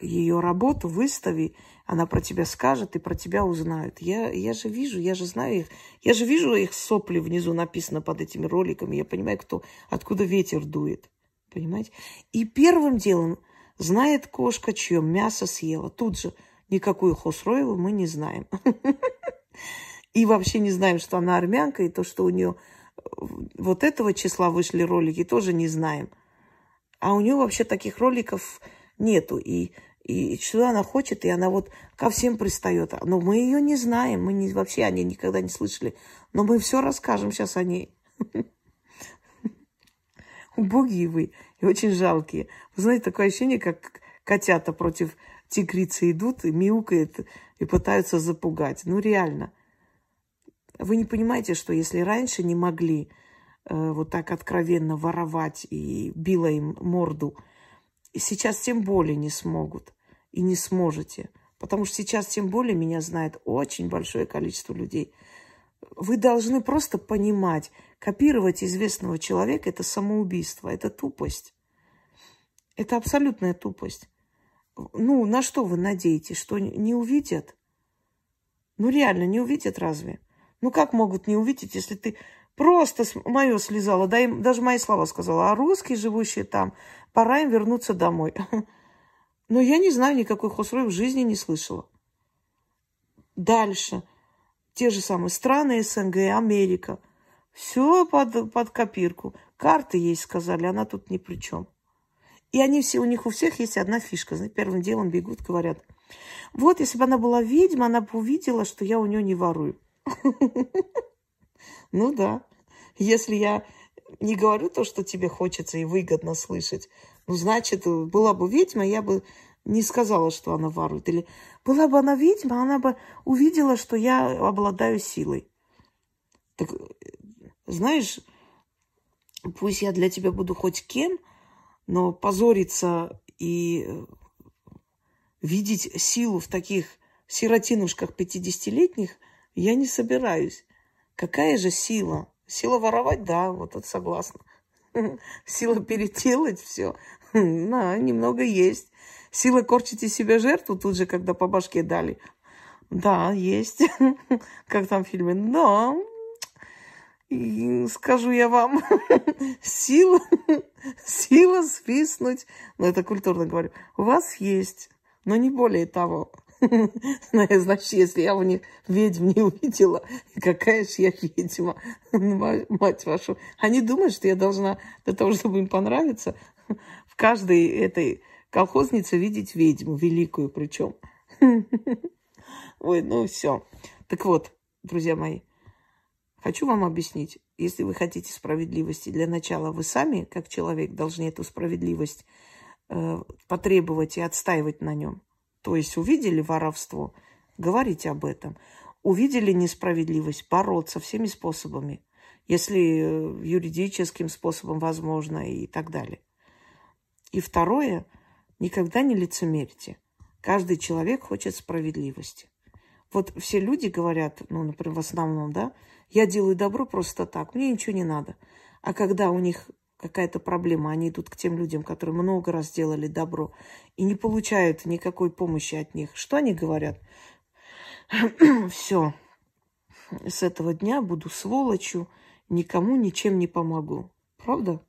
S1: ее работу, выстави, она про тебя скажет и про тебя узнают. Я, я же вижу, я же знаю их, я же вижу их сопли внизу написано под этими роликами, я понимаю, кто, откуда ветер дует, понимаете? И первым делом знает кошка, чье мясо съела. Тут же никакую Хосроеву мы не знаем. <laughs> И вообще не знаем, что она армянка, и то, что у нее э, вот этого числа вышли ролики, тоже не знаем. А у нее вообще таких роликов нету. И, и что она хочет, и она вот ко всем пристает. Но мы ее не знаем, мы не, вообще о ней никогда не слышали. Но мы все расскажем сейчас о ней. <laughs> Убогие вы и очень жалкие. Вы знаете, такое ощущение, как котята против тигрицы идут и мяукают и пытаются запугать. Ну, реально. Вы не понимаете, что если раньше не могли э, вот так откровенно воровать и била им морду – и сейчас тем более не смогут и не сможете. Потому что сейчас тем более меня знает очень большое количество людей. Вы должны просто понимать, копировать известного человека – это самоубийство, это тупость. Это абсолютная тупость. Ну, на что вы надеетесь? Что не увидят? Ну, реально, не увидят разве? Ну, как могут не увидеть, если ты просто мое слезала, да, им даже мои слова сказала, а русские, живущие там, пора им вернуться домой. <laughs> Но я не знаю, никакой хосрой в жизни не слышала. Дальше. Те же самые страны СНГ, Америка. Все под, под копирку. Карты есть, сказали, она тут ни при чем. И они все, у них у всех есть одна фишка. Знаете, первым делом бегут, говорят, вот, если бы она была ведьма, она бы увидела, что я у нее не ворую. <laughs> Ну да. Если я не говорю то, что тебе хочется и выгодно слышать. Ну, значит, была бы ведьма, я бы не сказала, что она ворует. Или была бы она ведьма, она бы увидела, что я обладаю силой. Так, знаешь, пусть я для тебя буду хоть кем, но позориться и видеть силу в таких сиротинушках 50-летних я не собираюсь. Какая же сила? Сила воровать, да, вот это согласна. <laughs> Сила переделать все, <laughs> да, немного есть. Сила корчить из себя жертву тут же, когда по башке дали. Да, есть. <laughs> Как там в фильме. И скажу я вам, сила, сила свистнуть, ну это культурно говорю, у вас есть, но не более того. <laughs> Ну, значит, если я в них ведьм не увидела, какая же я ведьма, <laughs> мать вашу. Они думают, что я должна для того, чтобы им понравиться, в каждой этой колхознице видеть ведьму, великую причем. <laughs> Ой, ну все. Так вот, друзья мои, хочу вам объяснить. Если вы хотите справедливости, для начала вы сами, как человек, должны эту справедливость э, потребовать и отстаивать на нем. То есть увидели воровство, говорите об этом. Увидели несправедливость, бороться всеми способами, если э, юридическим способом возможно и так далее. И второе, никогда не лицемерьте. Каждый человек хочет справедливости. Вот все люди говорят, ну, например, в основном, да, я делаю добро просто так, мне ничего не надо. А когда у них какая-то проблема, они идут к тем людям, которые много раз делали добро, и не получают никакой помощи от них. Что они говорят? <clears throat> Все, с этого дня буду сволочью, никому ничем не помогу. Правда?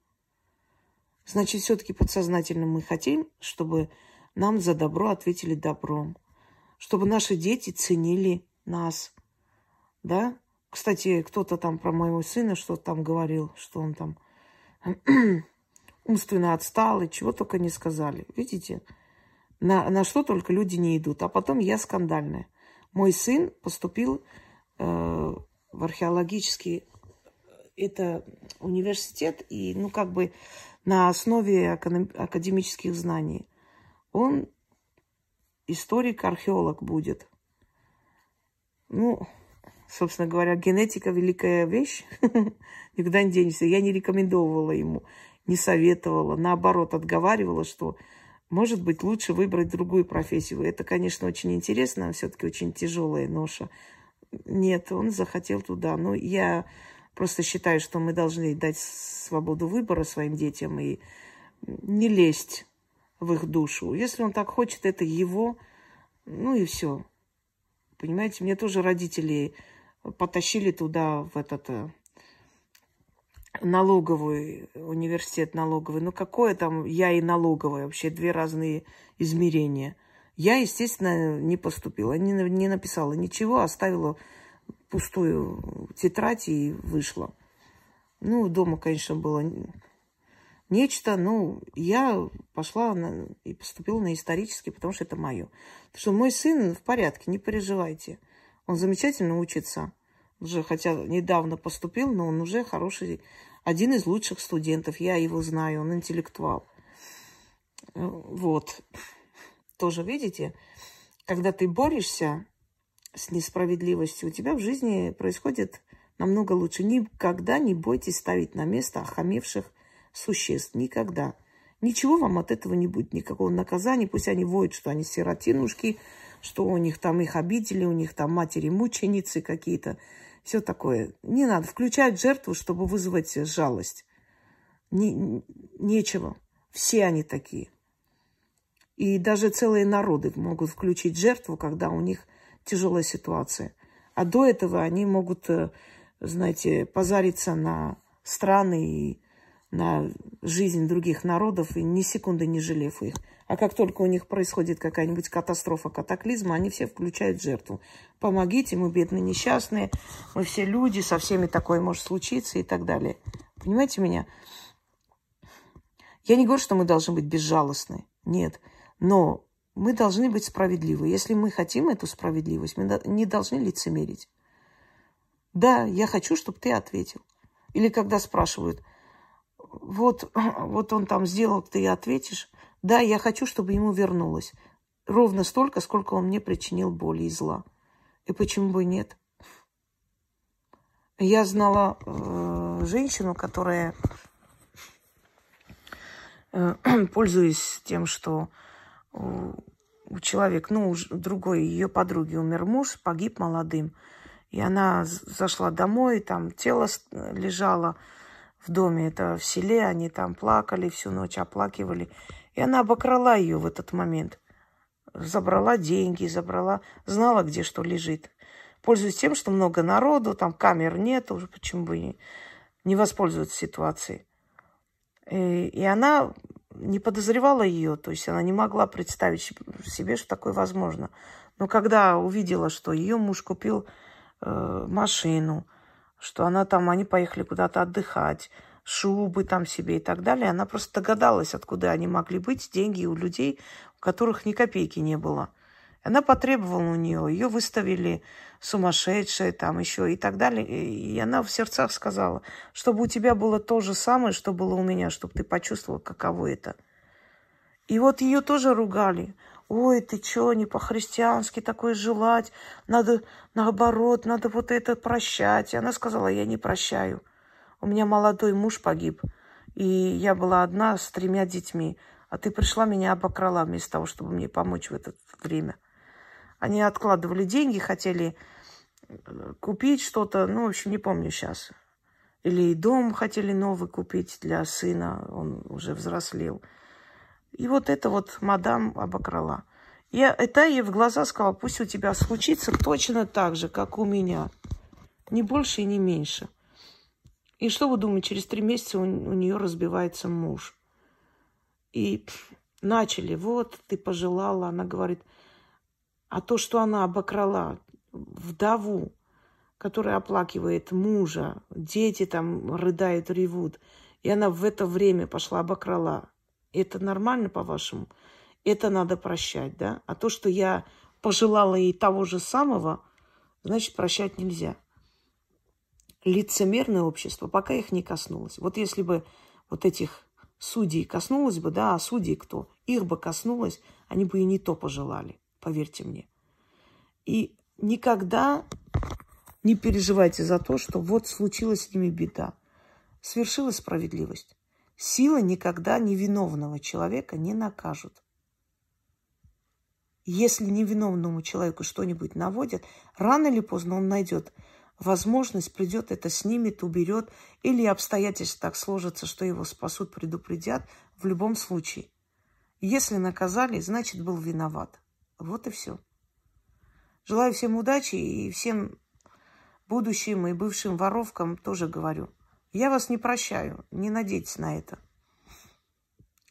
S1: Значит, все-таки подсознательно мы хотим, чтобы нам за добро ответили добром. Чтобы наши дети ценили нас. Да? Кстати, кто-то там про моего сына что-то там говорил, что он там <clears throat> умственно отстал и чего только не сказали. Видите? На, на что только люди не идут. А потом я скандальная. Мой сын поступил э, в археологический это университет, и, ну, как бы на основе академических знаний. Он историк-археолог будет. Ну, собственно говоря, генетика великая вещь. <laughs> Никуда не денешься. Я не рекомендовала ему, не советовала. Наоборот, отговаривала, что, может быть, лучше выбрать другую профессию. Это, конечно, очень интересно, все-таки очень тяжелая ноша. Нет, он захотел туда. Но я просто считаю, что мы должны дать свободу выбора своим детям и не лезть в их душу. Если он так хочет, это его, ну и все. Понимаете, мне тоже родители потащили туда, в этот э, налоговый, университет налоговый. Ну, какое там я и налоговая, вообще две разные измерения. Я, естественно, не поступила, не, не написала ничего, оставила пустую тетрадь и вышла. Ну, дома, конечно, было нечто, но я пошла на, и поступила на исторический, потому что это мое. Потому что мой сын в порядке, не переживайте. Он замечательно учится. Уже, хотя недавно поступил, но он уже хороший, один из лучших студентов. Я его знаю, он интеллектуал. Вот. Тоже, видите, когда ты борешься с несправедливостью, у тебя в жизни происходит намного лучше. Никогда не бойтесь ставить на место охамевших существ. Никогда. Ничего вам от этого не будет, никакого наказания. Пусть они воют, что они сиротинушки, что у них там их обидели, у них там матери-мученицы какие-то. Все такое. Не надо включать жертву, чтобы вызвать жалость. Не, нечего. Все они такие. И даже целые народы могут включить жертву, когда у них тяжелая ситуация. А до этого они могут, э, знаете, позариться на страны и на жизнь других народов, и ни секунды не жалев их. А как только у них происходит какая-нибудь катастрофа, катаклизма, они все включают жертву. Помогите, мы бедные несчастные, мы все люди, со всеми такое может случиться и так далее. Понимаете меня? Я не говорю, что мы должны быть безжалостны. Нет. Но мы должны быть справедливы. Если мы хотим эту справедливость, мы не должны лицемерить. Да, я хочу, чтобы ты ответил. Или когда спрашивают, вот, <clears throat> вот он там сделал, ты ответишь. Да, я хочу, чтобы ему вернулось. Ровно столько, сколько он мне причинил боли и зла. И почему бы нет? Я знала э, женщину, которая, э, <clears throat> пользуясь тем, что у, у человека, ну, у другой ее подруги умер муж, погиб молодым. И она зашла домой, там тело лежало, в доме, это в селе, они там плакали всю ночь, оплакивали. И она обокрала ее в этот момент. Забрала деньги, забрала, знала, где что лежит. Пользуясь тем, что много народу, там камер нет, уже почему бы не, не воспользоваться ситуацией. И, и она не подозревала ее, то есть она не могла представить себе, что такое возможно. Но когда увидела, что ее муж купил э, машину, что она там, они поехали куда-то отдыхать, шубы там себе и так далее. Она просто догадалась, откуда они могли быть, деньги у людей, у которых ни копейки не было. Она потребовала у нее, ее выставили сумасшедшие там еще и так далее. И она в сердцах сказала, чтобы у тебя было то же самое, что было у меня, чтобы ты почувствовал, каково это. И вот ее тоже ругали ой, ты что, не по-христиански такое желать, надо наоборот, надо вот это прощать. И она сказала, я не прощаю. У меня молодой муж погиб, и я была одна с тремя детьми, а ты пришла, меня обокрала вместо того, чтобы мне помочь в это время. Они откладывали деньги, хотели э, купить что-то, ну, в общем, не помню сейчас. Или дом хотели новый купить для сына, он уже взрослел. И вот это вот мадам обокрала. Я это ей в глаза сказала, пусть у тебя случится точно так же, как у меня. Не больше и не меньше. И что вы думаете, через три месяца у, у нее разбивается муж. И начали, вот, ты пожелала, она говорит, а то, что она обокрала вдову, которая оплакивает мужа, дети там рыдают, ревут, и она в это время пошла обокрала, это нормально, по-вашему? Это надо прощать, да? А то, что я пожелала ей того же самого, значит, прощать нельзя. Лицемерное общество пока их не коснулось. Вот если бы вот этих судей коснулось бы, да, а судей кто? Их бы коснулось, они бы и не то пожелали, поверьте мне. И никогда не переживайте за то, что вот случилась с ними беда. Свершилась справедливость. Сила никогда невиновного человека не накажут. Если невиновному человеку что-нибудь наводят, рано или поздно он найдет возможность, придет, это снимет, уберет, или обстоятельства так сложатся, что его спасут, предупредят, в любом случае. Если наказали, значит, был виноват. Вот и все. Желаю всем удачи и всем будущим и бывшим воровкам тоже говорю. Я вас не прощаю, не надейтесь на это.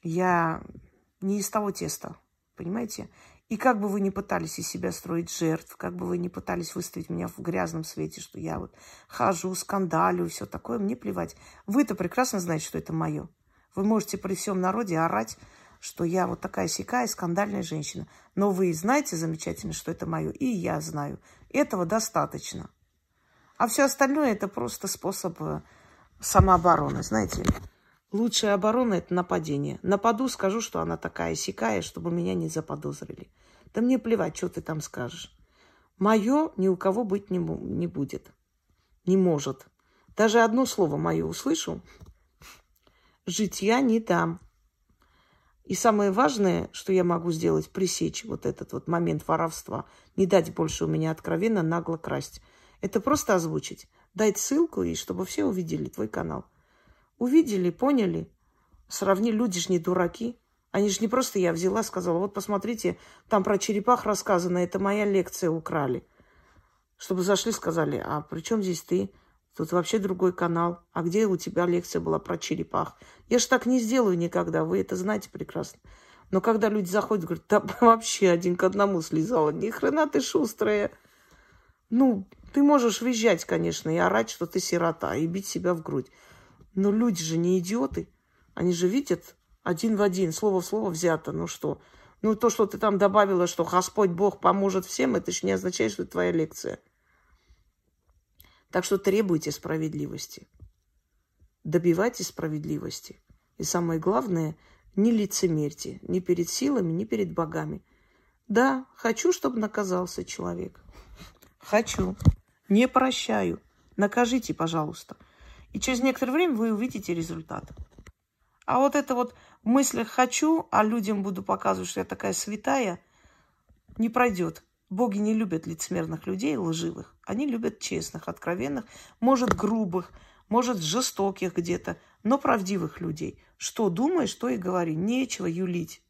S1: Я не из того теста, понимаете? И как бы вы ни пытались из себя строить жертв, как бы вы ни пытались выставить меня в грязном свете, что я вот хожу, скандалю все такое, мне плевать. Вы-то прекрасно знаете, что это мое. Вы можете при всем народе орать, что я вот такая сякая скандальная женщина. Но вы знаете замечательно, что это мое, и я знаю. Этого достаточно. А все остальное это просто способ э, самообороны, знаете. Лучшая оборона – это нападение. Нападу, скажу, что она такая сякая, чтобы меня не заподозрили. Да мне плевать, что ты там скажешь. Мое ни у кого быть не, не будет. Не может. Даже одно слово мое услышу, жить я не дам. И самое важное, что я могу сделать, пресечь вот этот вот момент воровства, не дать больше у меня откровенно нагло красть. Это просто озвучить, дать ссылку, и чтобы все увидели твой канал. Увидели, поняли, сравнили. Люди же не дураки. Они же не просто я взяла, сказала, вот посмотрите, там про черепах рассказано, это моя лекция украли. Чтобы зашли, сказали, а при чем здесь ты? Тут вообще другой канал. А где у тебя лекция была про черепах? Я же так не сделаю никогда, вы это знаете прекрасно. Но когда люди заходят, говорят, да <laughs> вообще один к одному слезала. Ни хрена ты шустрая. Ну, ты можешь визжать, конечно, и орать, что ты сирота, и бить себя в грудь. Но люди же не идиоты. Они же видят один в один, слово в слово взято. Ну что? Ну то, что ты там добавила, что Господь Бог поможет всем, это же не означает, что это твоя лекция. Так что требуйте справедливости. Добивайтесь справедливости. И самое главное, не лицемерьте ни перед силами, ни перед богами. Да, хочу, чтобы наказался человек. Хочу. Не прощаю. Накажите, пожалуйста. И через некоторое время вы увидите результат. А вот это вот в мыслях «хочу», а людям буду показывать, что я такая святая, не пройдет. Боги не любят лицемерных людей, лживых. Они любят честных, откровенных, может, грубых, может, жестоких где-то, но правдивых людей. Что думаешь, что и говори. Нечего юлить.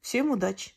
S1: Всем удачи!